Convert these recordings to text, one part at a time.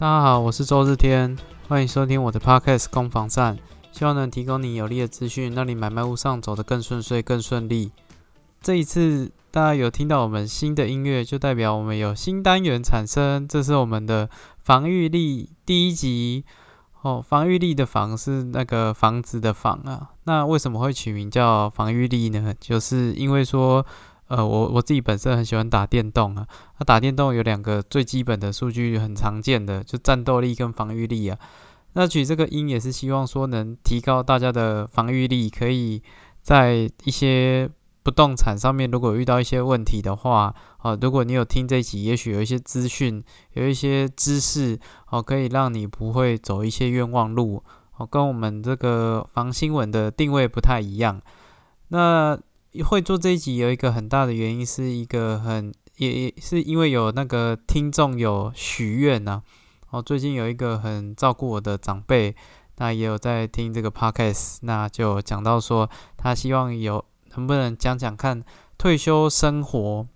大家好，我是周日天，欢迎收听我的 Podcast 攻防战，希望能提供你有力的资讯，让你买卖路上走得更顺遂、更顺利。这一次大家有听到我们新的音乐，就代表我们有新单元产生，这是我们的防御力第一集哦。防御力的防是那个房子的房啊，那为什么会取名叫防御力呢？就是因为说。呃，我我自己本身很喜欢打电动啊。那打电动有两个最基本的数据，很常见的就战斗力跟防御力啊。那取这个音也是希望说能提高大家的防御力，可以在一些不动产上面，如果遇到一些问题的话，啊，如果你有听这一集，也许有一些资讯，有一些知识，哦，可以让你不会走一些冤枉路，哦，跟我们这个防新闻的定位不太一样。那会做这一集有一个很大的原因，是一个很也也是因为有那个听众有许愿呐。哦，最近有一个很照顾我的长辈，那也有在听这个 podcast，那就讲到说他希望有能不能讲讲看退休生活、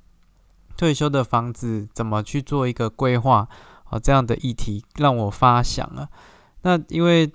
退休的房子怎么去做一个规划哦，这样的议题让我发想啊。那因为。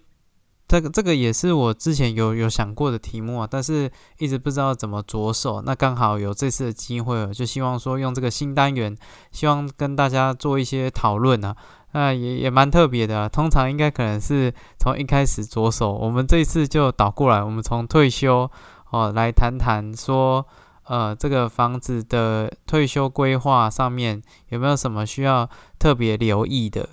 这个这个也是我之前有有想过的题目啊，但是一直不知道怎么着手。那刚好有这次的机会，就希望说用这个新单元，希望跟大家做一些讨论啊。那也也蛮特别的，通常应该可能是从一开始着手，我们这一次就倒过来，我们从退休哦来谈谈说，呃，这个房子的退休规划上面有没有什么需要特别留意的。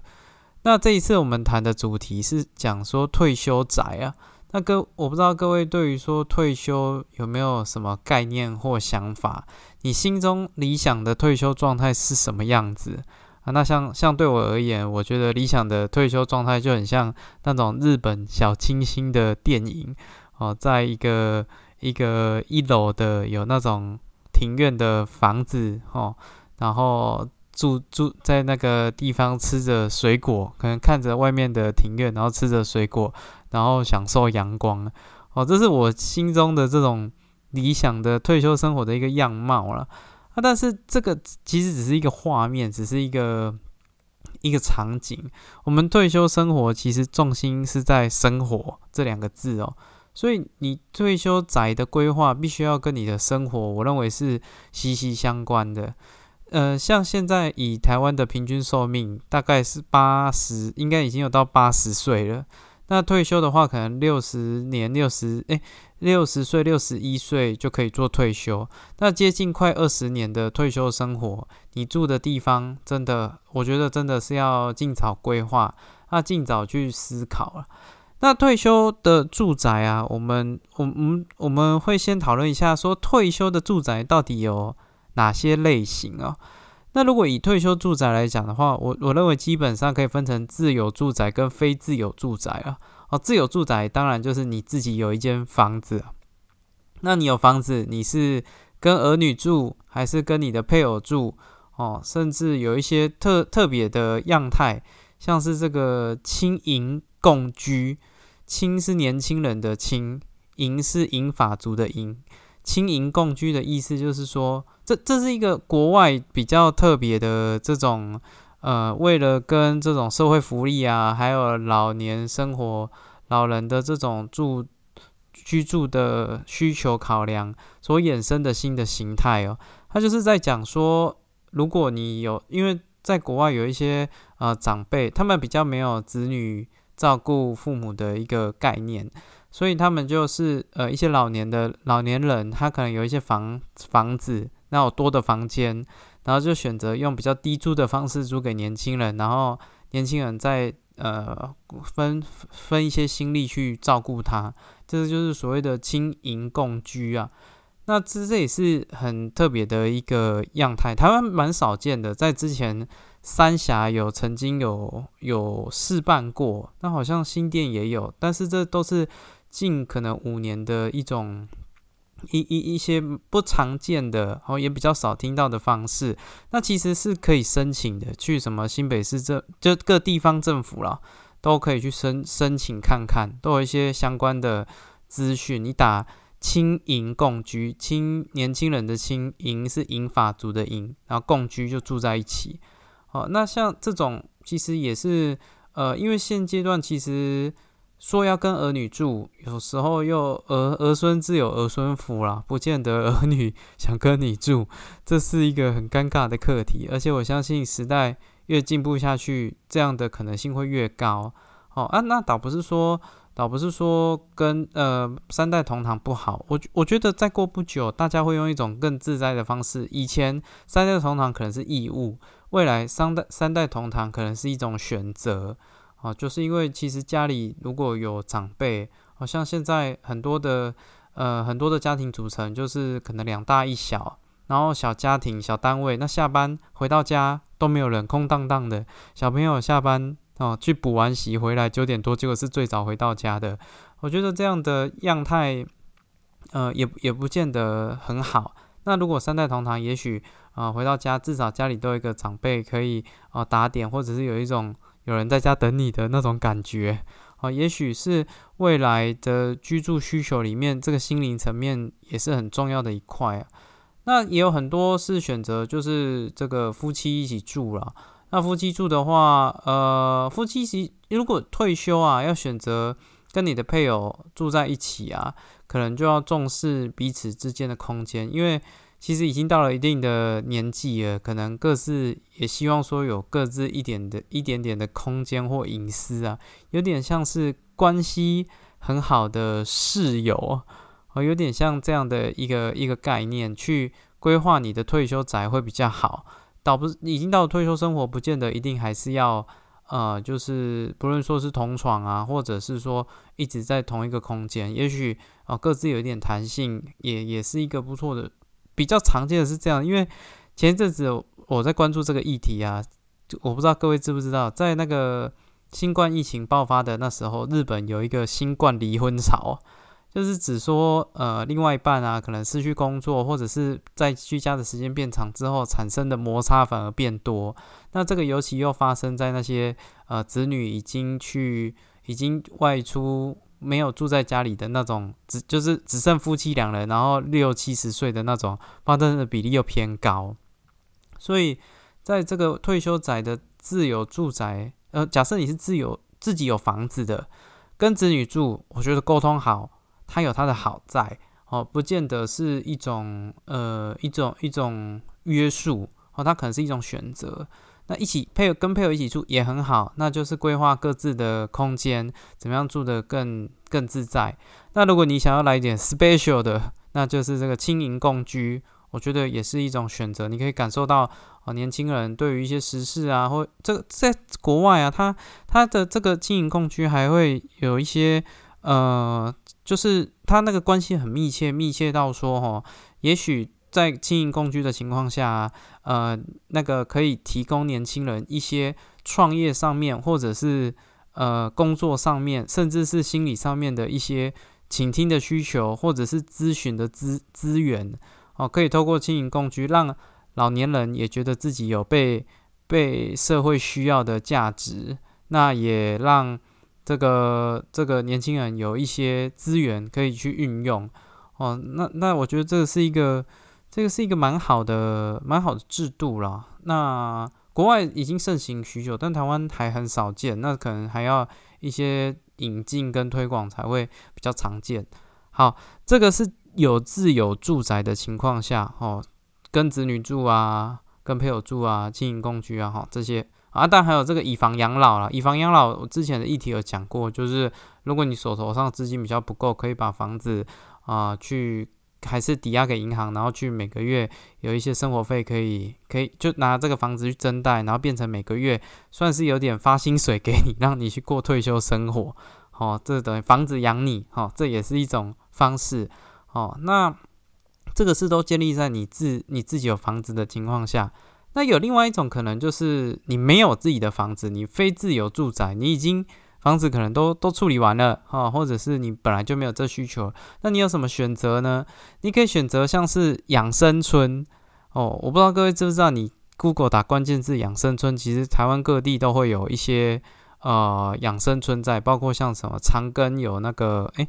那这一次我们谈的主题是讲说退休宅啊，那各我不知道各位对于说退休有没有什么概念或想法？你心中理想的退休状态是什么样子啊？那像像对我而言，我觉得理想的退休状态就很像那种日本小清新的电影哦，在一个一个一楼的有那种庭院的房子哦，然后。住住在那个地方，吃着水果，可能看着外面的庭院，然后吃着水果，然后享受阳光。哦，这是我心中的这种理想的退休生活的一个样貌了。啊，但是这个其实只是一个画面，只是一个一个场景。我们退休生活其实重心是在“生活”这两个字哦。所以你退休宅的规划，必须要跟你的生活，我认为是息息相关的。呃，像现在以台湾的平均寿命大概是八十，应该已经有到八十岁了。那退休的话，可能六十年、六十哎，六十岁、六十一岁就可以做退休。那接近快二十年的退休生活，你住的地方真的，我觉得真的是要尽早规划，那尽早去思考了。那退休的住宅啊，我们、我们我们会先讨论一下，说退休的住宅到底有。哪些类型啊？那如果以退休住宅来讲的话，我我认为基本上可以分成自有住宅跟非自有住宅啊。哦，自有住宅当然就是你自己有一间房子，那你有房子，你是跟儿女住还是跟你的配偶住？哦，甚至有一些特特别的样态，像是这个轻盈共居，轻是年轻人的轻，盈是银法族的盈。轻盈共居的意思就是说，这这是一个国外比较特别的这种，呃，为了跟这种社会福利啊，还有老年生活、老人的这种住居住的需求考量所衍生的新的形态哦。他就是在讲说，如果你有，因为在国外有一些呃长辈，他们比较没有子女照顾父母的一个概念。所以他们就是呃一些老年的老年人，他可能有一些房房子，那有多的房间，然后就选择用比较低租的方式租给年轻人，然后年轻人再呃分分一些心力去照顾他，这就是所谓的轻盈共居啊。那这这也是很特别的一个样态，台湾蛮少见的，在之前三峡有曾经有有试办过，那好像新店也有，但是这都是。近可能五年的一种一一一些不常见的，然后也比较少听到的方式，那其实是可以申请的。去什么新北市政，就各地方政府了，都可以去申申请看看，都有一些相关的资讯。你打“轻盈共居”，轻年轻人的“轻”，盈是银法族的“盈”，然后共居就住在一起。哦，那像这种其实也是呃，因为现阶段其实说要跟儿女住，有时候又儿儿孙自有儿孙福啦，不见得儿女想跟你住，这是一个很尴尬的课题。而且我相信时代越进步下去，这样的可能性会越高。哦啊，那倒不是说。倒不是说跟呃三代同堂不好，我我觉得再过不久，大家会用一种更自在的方式。以前三代同堂可能是义务，未来三代三代同堂可能是一种选择。啊，就是因为其实家里如果有长辈，好像现在很多的呃很多的家庭组成就是可能两大一小，然后小家庭小单位，那下班回到家都没有人，空荡荡的，小朋友下班。哦，去补完习回来九点多，结果是最早回到家的。我觉得这样的样态，呃，也也不见得很好。那如果三代同堂，也许啊，回到家至少家里都有一个长辈可以啊打点，或者是有一种有人在家等你的那种感觉。啊，也许是未来的居住需求里面，这个心灵层面也是很重要的一块啊。那也有很多是选择，就是这个夫妻一起住了。那夫妻住的话，呃，夫妻其如果退休啊，要选择跟你的配偶住在一起啊，可能就要重视彼此之间的空间，因为其实已经到了一定的年纪了，可能各自也希望说有各自一点的一点点的空间或隐私啊，有点像是关系很好的室友，哦，有点像这样的一个一个概念去规划你的退休宅会比较好。倒不是已经到了退休生活，不见得一定还是要，呃，就是不论说是同床啊，或者是说一直在同一个空间，也许啊各自有一点弹性，也也是一个不错的。比较常见的是这样，因为前一阵子我在关注这个议题啊，我不知道各位知不知道，在那个新冠疫情爆发的那时候，日本有一个新冠离婚潮。就是指说，呃，另外一半啊，可能失去工作，或者是在居家的时间变长之后，产生的摩擦反而变多。那这个尤其又发生在那些呃子女已经去、已经外出，没有住在家里的那种，只就是只剩夫妻两人，然后六七十岁的那种，发生的比例又偏高。所以，在这个退休宅的自有住宅，呃，假设你是自有自己有房子的，跟子女住，我觉得沟通好。它有它的好在哦，不见得是一种呃一种一种约束哦，它可能是一种选择。那一起配跟配偶一起住也很好，那就是规划各自的空间，怎么样住得更更自在。那如果你想要来一点 special 的，那就是这个轻盈共居，我觉得也是一种选择。你可以感受到哦，年轻人对于一些时事啊，或这在国外啊，他他的这个轻盈共居还会有一些呃。就是他那个关系很密切，密切到说，哈，也许在经营共居的情况下，呃，那个可以提供年轻人一些创业上面，或者是呃工作上面，甚至是心理上面的一些倾听的需求，或者是咨询的资资源，哦，可以透过经营共居，让老年人也觉得自己有被被社会需要的价值，那也让。这个这个年轻人有一些资源可以去运用哦，那那我觉得这是一个这个是一个蛮好的蛮好的制度啦。那国外已经盛行许久，但台湾还很少见，那可能还要一些引进跟推广才会比较常见。好，这个是有自有住宅的情况下哦，跟子女住啊，跟配偶住啊，经营共居啊，哈这些。啊，但还有这个以房养老了。以房养老，我之前的议题有讲过，就是如果你手头上资金比较不够，可以把房子啊去还是抵押给银行，然后去每个月有一些生活费，可以可以就拿这个房子去增贷，然后变成每个月算是有点发薪水给你，让你去过退休生活。哦，这等于房子养你，哦，这也是一种方式。哦，那这个是都建立在你自你自己有房子的情况下。那有另外一种可能，就是你没有自己的房子，你非自有住宅，你已经房子可能都都处理完了哈，或者是你本来就没有这需求，那你有什么选择呢？你可以选择像是养生村哦，我不知道各位知不知道，你 Google 打关键字养生村，其实台湾各地都会有一些呃养生村在，包括像什么长庚有那个诶，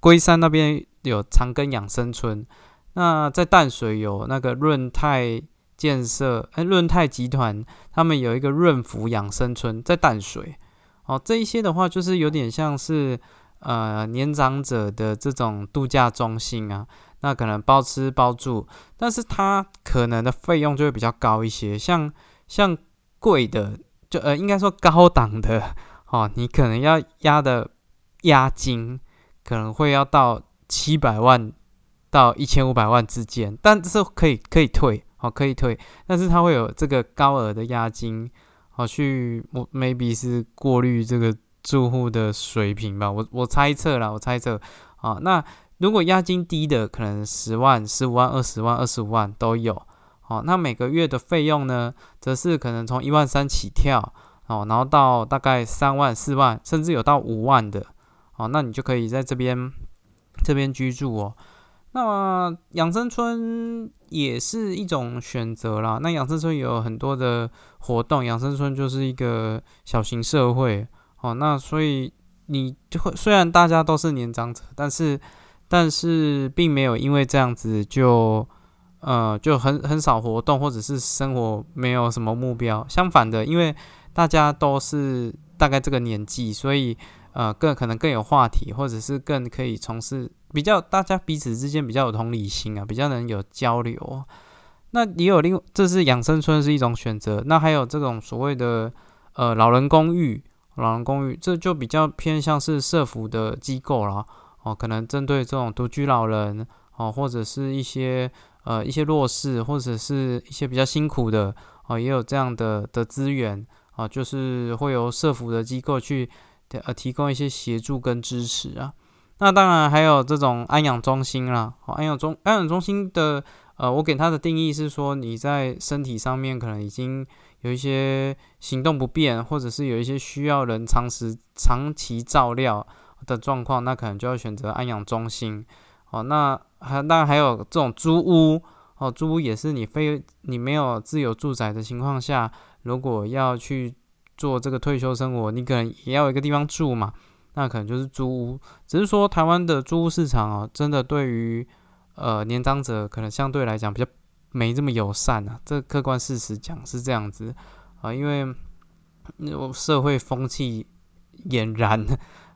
龟山那边有长庚养生村，那在淡水有那个润泰。建设，哎，润泰集团他们有一个润福养生村在淡水，哦，这一些的话就是有点像是呃年长者的这种度假中心啊，那可能包吃包住，但是它可能的费用就会比较高一些，像像贵的就呃应该说高档的哦，你可能要押的押金可能会要到七百万到一千五百万之间，但是可以可以退。哦，可以退，但是它会有这个高额的押金，好，去我 maybe 是过滤这个住户的水平吧，我我猜测啦，我猜测，啊，那如果押金低的，可能十万、十五万、二十万、二十五万都有，哦，那每个月的费用呢，则是可能从一万三起跳，哦，然后到大概三万、四万，甚至有到五万的，哦，那你就可以在这边这边居住哦。那么养生村也是一种选择啦。那养生村有很多的活动，养生村就是一个小型社会哦。那所以你就会虽然大家都是年长者，但是但是并没有因为这样子就呃就很很少活动，或者是生活没有什么目标。相反的，因为大家都是大概这个年纪，所以呃更可能更有话题，或者是更可以从事。比较大家彼此之间比较有同理心啊，比较能有交流。那也有另，这是养生村是一种选择。那还有这种所谓的呃老人公寓，老人公寓这就比较偏向是社服的机构了哦，可能针对这种独居老人哦，或者是一些呃一些弱势，或者是一些比较辛苦的哦，也有这样的的资源啊，就是会由社服的机构去呃提供一些协助跟支持啊。那当然还有这种安养中心啦，安养中安养中心的，呃，我给它的定义是说，你在身体上面可能已经有一些行动不便，或者是有一些需要人长时长期照料的状况，那可能就要选择安养中心。哦，那还当然还有这种租屋，哦，租屋也是你非你没有自有住宅的情况下，如果要去做这个退休生活，你可能也要一个地方住嘛。那可能就是租屋，只是说台湾的租屋市场哦，真的对于呃年长者可能相对来讲比较没这么友善啊。这客观事实讲是这样子啊，因为社会风气俨然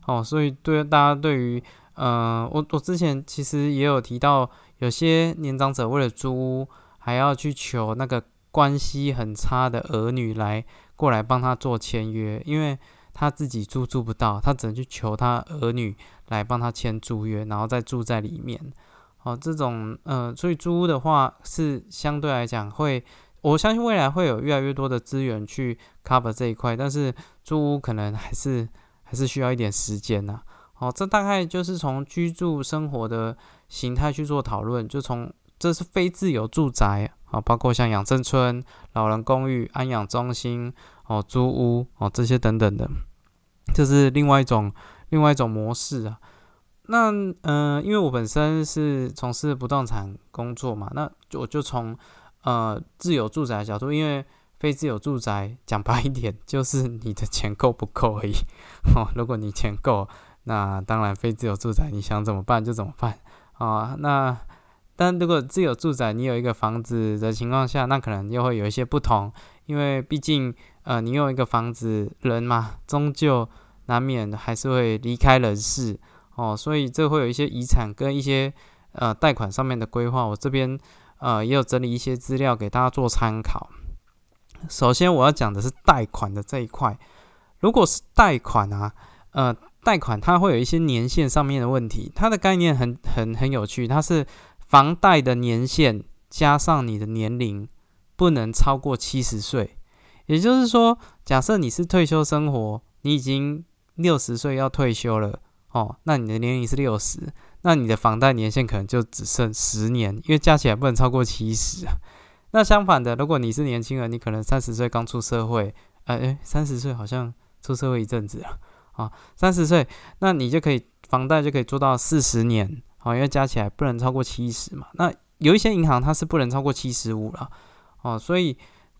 哦，所以对大家对于呃，我我之前其实也有提到，有些年长者为了租屋，还要去求那个关系很差的儿女来过来帮他做签约，因为。他自己住住不到，他只能去求他儿女来帮他签租约，然后再住在里面。哦，这种呃，所以租屋的话是相对来讲会，我相信未来会有越来越多的资源去 cover 这一块，但是租屋可能还是 还是需要一点时间呐。哦，这大概就是从居住生活的形态去做讨论，就从这是非自由住宅啊，包括像养生村、老人公寓、安养中心、哦租屋哦这些等等的。这是另外一种另外一种模式啊。那嗯，因为我本身是从事不动产工作嘛，那我就从呃自有住宅的角度，因为非自有住宅讲白一点，就是你的钱够不够而已。哦，如果你钱够，那当然非自有住宅你想怎么办就怎么办啊。那但如果自有住宅你有一个房子的情况下，那可能又会有一些不同，因为毕竟。呃，你有一个房子，人嘛，终究难免还是会离开人世哦，所以这会有一些遗产跟一些呃贷款上面的规划。我这边呃也有整理一些资料给大家做参考。首先我要讲的是贷款的这一块，如果是贷款啊，呃，贷款它会有一些年限上面的问题，它的概念很很很有趣，它是房贷的年限加上你的年龄不能超过七十岁。也就是说，假设你是退休生活，你已经六十岁要退休了哦，那你的年龄是六十，那你的房贷年限可能就只剩十年，因为加起来不能超过七十啊。那相反的，如果你是年轻人，你可能三十岁刚出社会，哎，三十岁好像出社会一阵子了啊，三十岁，那你就可以房贷就可以做到四十年，好，因为加起来不能超过七十嘛。那有一些银行它是不能超过七十五了，哦，所以。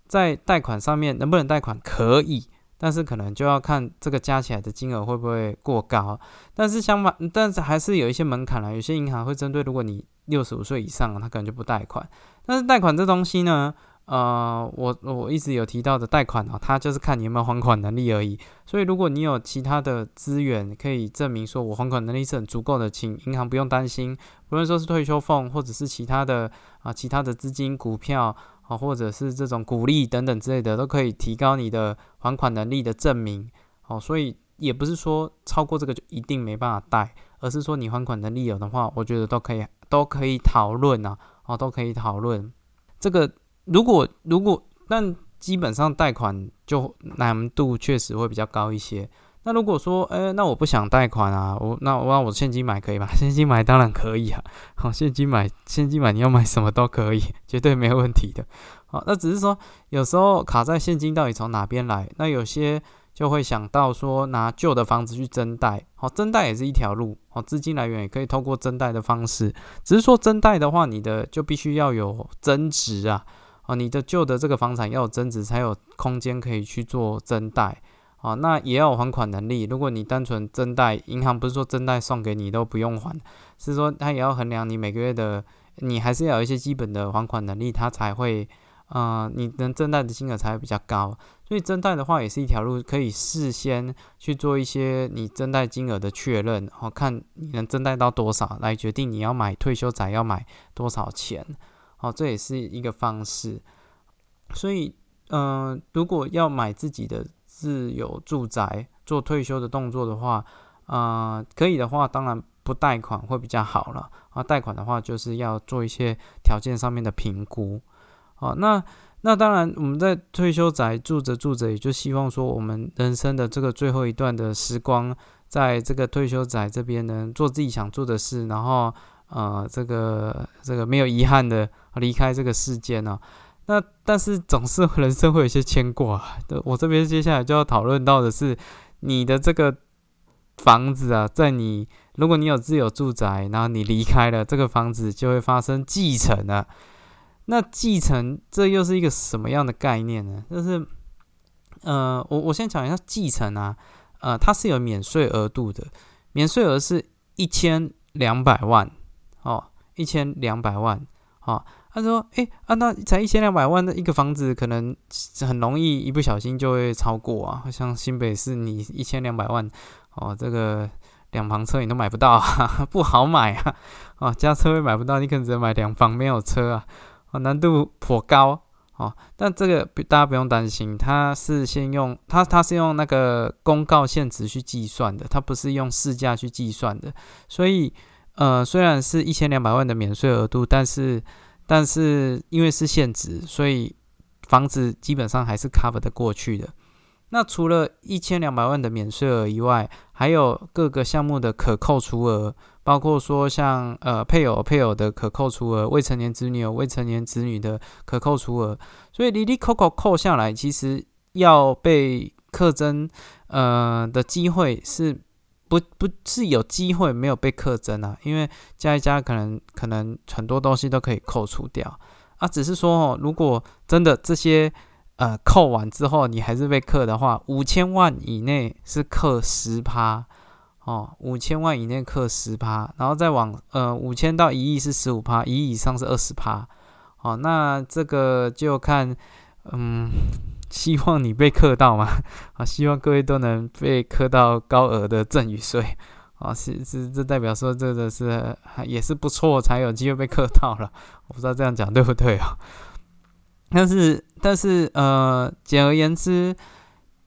在贷款上面能不能贷款可以，但是可能就要看这个加起来的金额会不会过高。但是相反，但是还是有一些门槛啦。有些银行会针对如果你六十五岁以上，他可能就不贷款。但是贷款这东西呢，呃，我我一直有提到的贷款啊，它就是看你有没有还款能力而已。所以如果你有其他的资源可以证明说我还款能力是很足够的，请银行不用担心，不论说是退休俸或者是其他的啊其他的资金、股票啊，或者是这种鼓励等等之类的，都可以提高你的还款能力的证明。哦，所以也不是说超过这个就一定没办法贷，而是说你还款能力有的话，我觉得都可以都可以讨论啊，哦都可以讨论这个。如果如果，但基本上贷款就难度确实会比较高一些。那如果说，哎，那我不想贷款啊，我那我让我现金买可以吗？现金买当然可以啊。好，现金买，现金买你要买什么都可以，绝对没有问题的。好，那只是说有时候卡在现金到底从哪边来？那有些就会想到说拿旧的房子去增贷，好，增贷也是一条路，好，资金来源也可以透过增贷的方式。只是说增贷的话，你的就必须要有增值啊。哦，你的旧的这个房产要有增值，才有空间可以去做增贷。啊，那也要有还款能力。如果你单纯增贷，银行不是说增贷送给你都不用还，是说它也要衡量你每个月的，你还是要有一些基本的还款能力，它才会，呃，你能增贷的金额才会比较高。所以增贷的话也是一条路，可以事先去做一些你增贷金额的确认，然后看你能增贷到多少，来决定你要买退休宅要买多少钱。好，这也是一个方式。所以，嗯，如果要买自己的自有住宅做退休的动作的话，啊，可以的话，当然不贷款会比较好了。啊，贷款的话，就是要做一些条件上面的评估。啊，那那当然，我们在退休宅住着住着，也就希望说，我们人生的这个最后一段的时光，在这个退休宅这边能做自己想做的事，然后。呃，这个这个没有遗憾的离开这个世界呢。那但是总是人生会有一些牵挂。我这边接下来就要讨论到的是，你的这个房子啊，在你如果你有自有住宅，然后你离开了这个房子，就会发生继承了。那继承这又是一个什么样的概念呢？就是，呃，我我先讲一下继承啊，呃，它是有免税额度的，免税额是一千两百万。哦，一千两百万，哦，他说，哎，啊，那才一千两百万的一个房子，可能很容易一不小心就会超过啊。像新北市，你一千两百万，哦，这个两房车你都买不到，不好买啊，哦，加车位买不到，你可能只能买两房没有车啊，哦，难度颇高，哦，但这个大家不用担心，它是先用它，它是用那个公告现值去计算的，它不是用市价去计算的，所以。呃，虽然是一千两百万的免税额度，但是，但是因为是现值，所以房子基本上还是 cover 的过去的。那除了一千两百万的免税额以外，还有各个项目的可扣除额，包括说像呃配偶配偶的可扣除额，未成年子女有未成年子女的可扣除额，所以里里扣扣扣下来，其实要被课征呃的机会是。不不是有机会没有被课征啊，因为加一加可能可能很多东西都可以扣除掉啊，只是说哦，如果真的这些呃扣完之后你还是被课的话，五千万以内是课十趴哦，五千万以内课十趴，然后再往呃五千到一亿是十五趴，一亿以上是二十趴，哦，那这个就看嗯。希望你被克到嘛？啊，希望各位都能被克到高额的赠与税啊！是是，这代表说这个是也是不错，才有机会被克到了。我不知道这样讲对不对啊？但是但是呃，简而言之，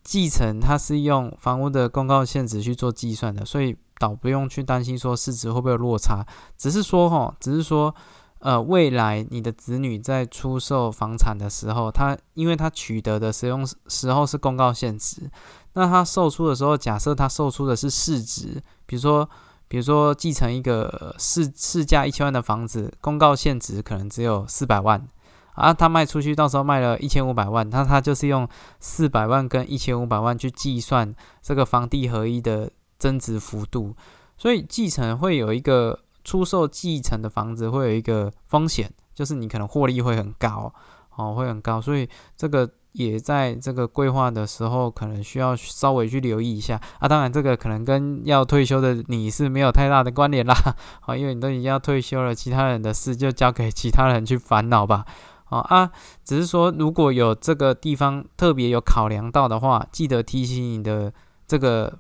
继承它是用房屋的公告现值去做计算的，所以倒不用去担心说市值会不会有落差，只是说哈，只是说。呃，未来你的子女在出售房产的时候，他因为他取得的使用时候是公告现值，那他售出的时候，假设他售出的是市值，比如说，比如说继承一个市市价一千万的房子，公告现值可能只有四百万，啊，他卖出去到时候卖了一千五百万，那他就是用四百万跟一千五百万去计算这个房地合一的增值幅度，所以继承会有一个。出售继承的房子会有一个风险，就是你可能获利会很高，哦，会很高，所以这个也在这个规划的时候，可能需要稍微去留意一下啊。当然，这个可能跟要退休的你是没有太大的关联啦，啊，因为你都已经要退休了，其他人的事就交给其他人去烦恼吧，哦啊，只是说如果有这个地方特别有考量到的话，记得提醒你的这个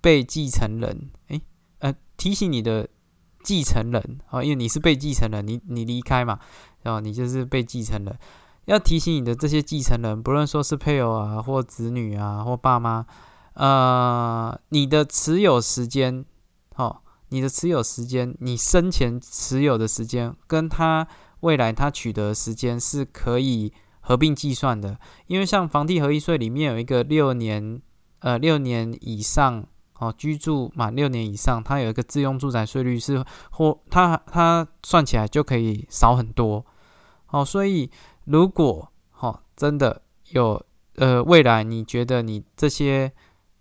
被继承人，诶，呃，提醒你的继承人啊，因为你是被继承人，你你离开嘛，哦，你就是被继承人，要提醒你的这些继承人，不论说是配偶啊，或子女啊，或爸妈，呃，你的持有时间，哦，你的持有时间，你生前持有的时间跟他。未来他取得时间是可以合并计算的，因为像房地合一税里面有一个六年，呃，六年以上哦，居住满六年以上，它有一个自用住宅税率是或它它算起来就可以少很多哦，所以如果哦真的有呃未来你觉得你这些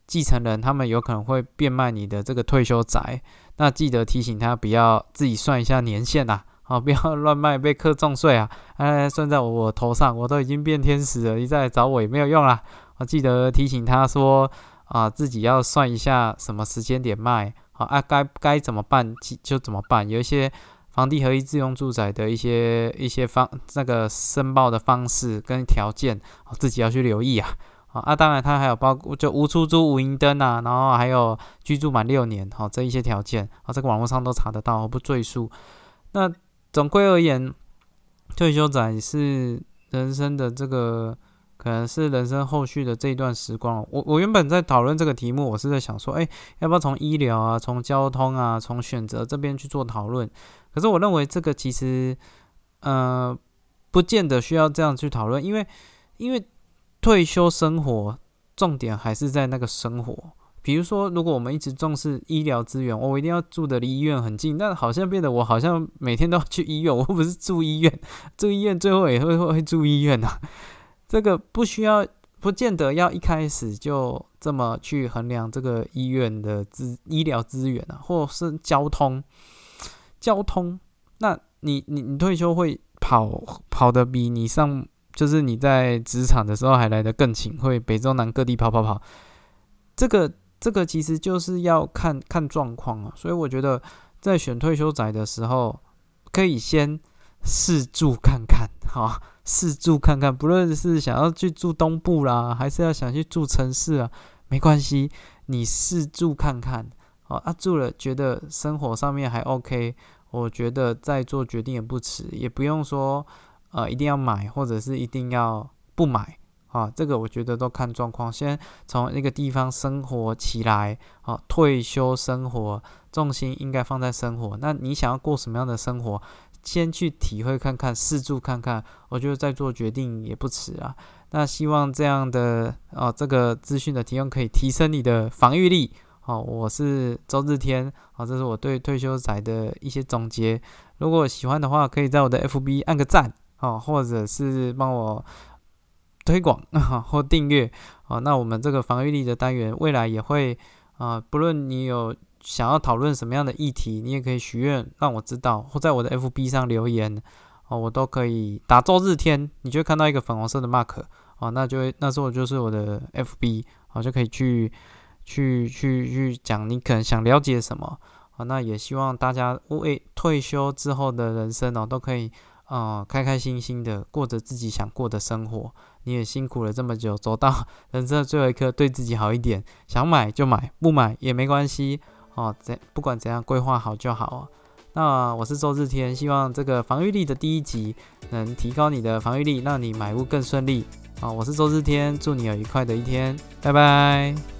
继承人他们有可能会变卖你的这个退休宅，那记得提醒他不要自己算一下年限呐。好，不要 乱卖，被课重税啊！哎，算在我我头上，我都已经变天使了，你再来找我也没有用啦。我记得提醒他说啊，自己要算一下什么时间点卖，好啊，该该怎么办就怎么办。有一些房地合一自用住宅的一些一些方那个申报的方式跟条件，自己要去留意啊。啊，当然它还有包括就无出租、无银灯啊，然后还有居住满六年，好这一些条件，啊，这个网络上都查得到，我不赘述。那总归而言，退休仔是人生的这个，可能是人生后续的这一段时光。我我原本在讨论这个题目，我是在想说，哎，要不要从医疗啊、从交通啊、从选择这边去做讨论？可是我认为这个其实，呃，不见得需要这样去讨论，因为因为退休生活重点还是在那个生活。比如说，如果我们一直重视医疗资源，我一定要住的离医院很近，但好像变得我好像每天都要去医院，我不是住医院，住医院最后也会会住医院呐。这个不需要，不见得要一开始就这么去衡量这个医院的资医疗资源啊，或是交通，交通，那你你你退休会跑跑的比你上就是你在职场的时候还来得更勤，会北中南各地跑跑跑，这个。这个其实就是要看看状况啊，所以我觉得在选退休宅的时候，可以先试住看看，哈，试住看看，不论是想要去住东部啦，还是要想去住城市啊，没关系，你试住看看，哦，啊，住了觉得生活上面还 OK，我觉得再做决定也不迟，也不用说呃一定要买，或者是一定要不买。啊，这个我觉得都看状况，先从那个地方生活起来，啊，退休生活重心应该放在生活。那你想要过什么样的生活，先去体会看看，试住看看，我觉得再做决定也不迟啊。那希望这样的啊，这个资讯的提供可以提升你的防御力。好，我是周日天，好，这是我对退休仔的一些总结。如果喜欢的话，可以在我的 FB 按个赞，哦，或者是帮我。推广 或订阅啊，那我们这个防御力的单元未来也会啊，不论你有想要讨论什么样的议题，你也可以许愿让我知道，或在我的 FB 上留言哦，我都可以打周日天，你就会看到一个粉红色的 mark 哦，那就会那时候就是我的 FB 哦，就可以去去去去讲你可能想了解什么啊，那也希望大家为退休之后的人生哦，都可以啊开开心心的过着自己想过的生活。你也辛苦了这么久，走到人生的最后一刻，对自己好一点。想买就买，不买也没关系哦。怎不管怎样，规划好就好。那我是周日天，希望这个防御力的第一集能提高你的防御力，让你买屋更顺利。啊，我是周日天，祝你有愉快的一天，拜拜。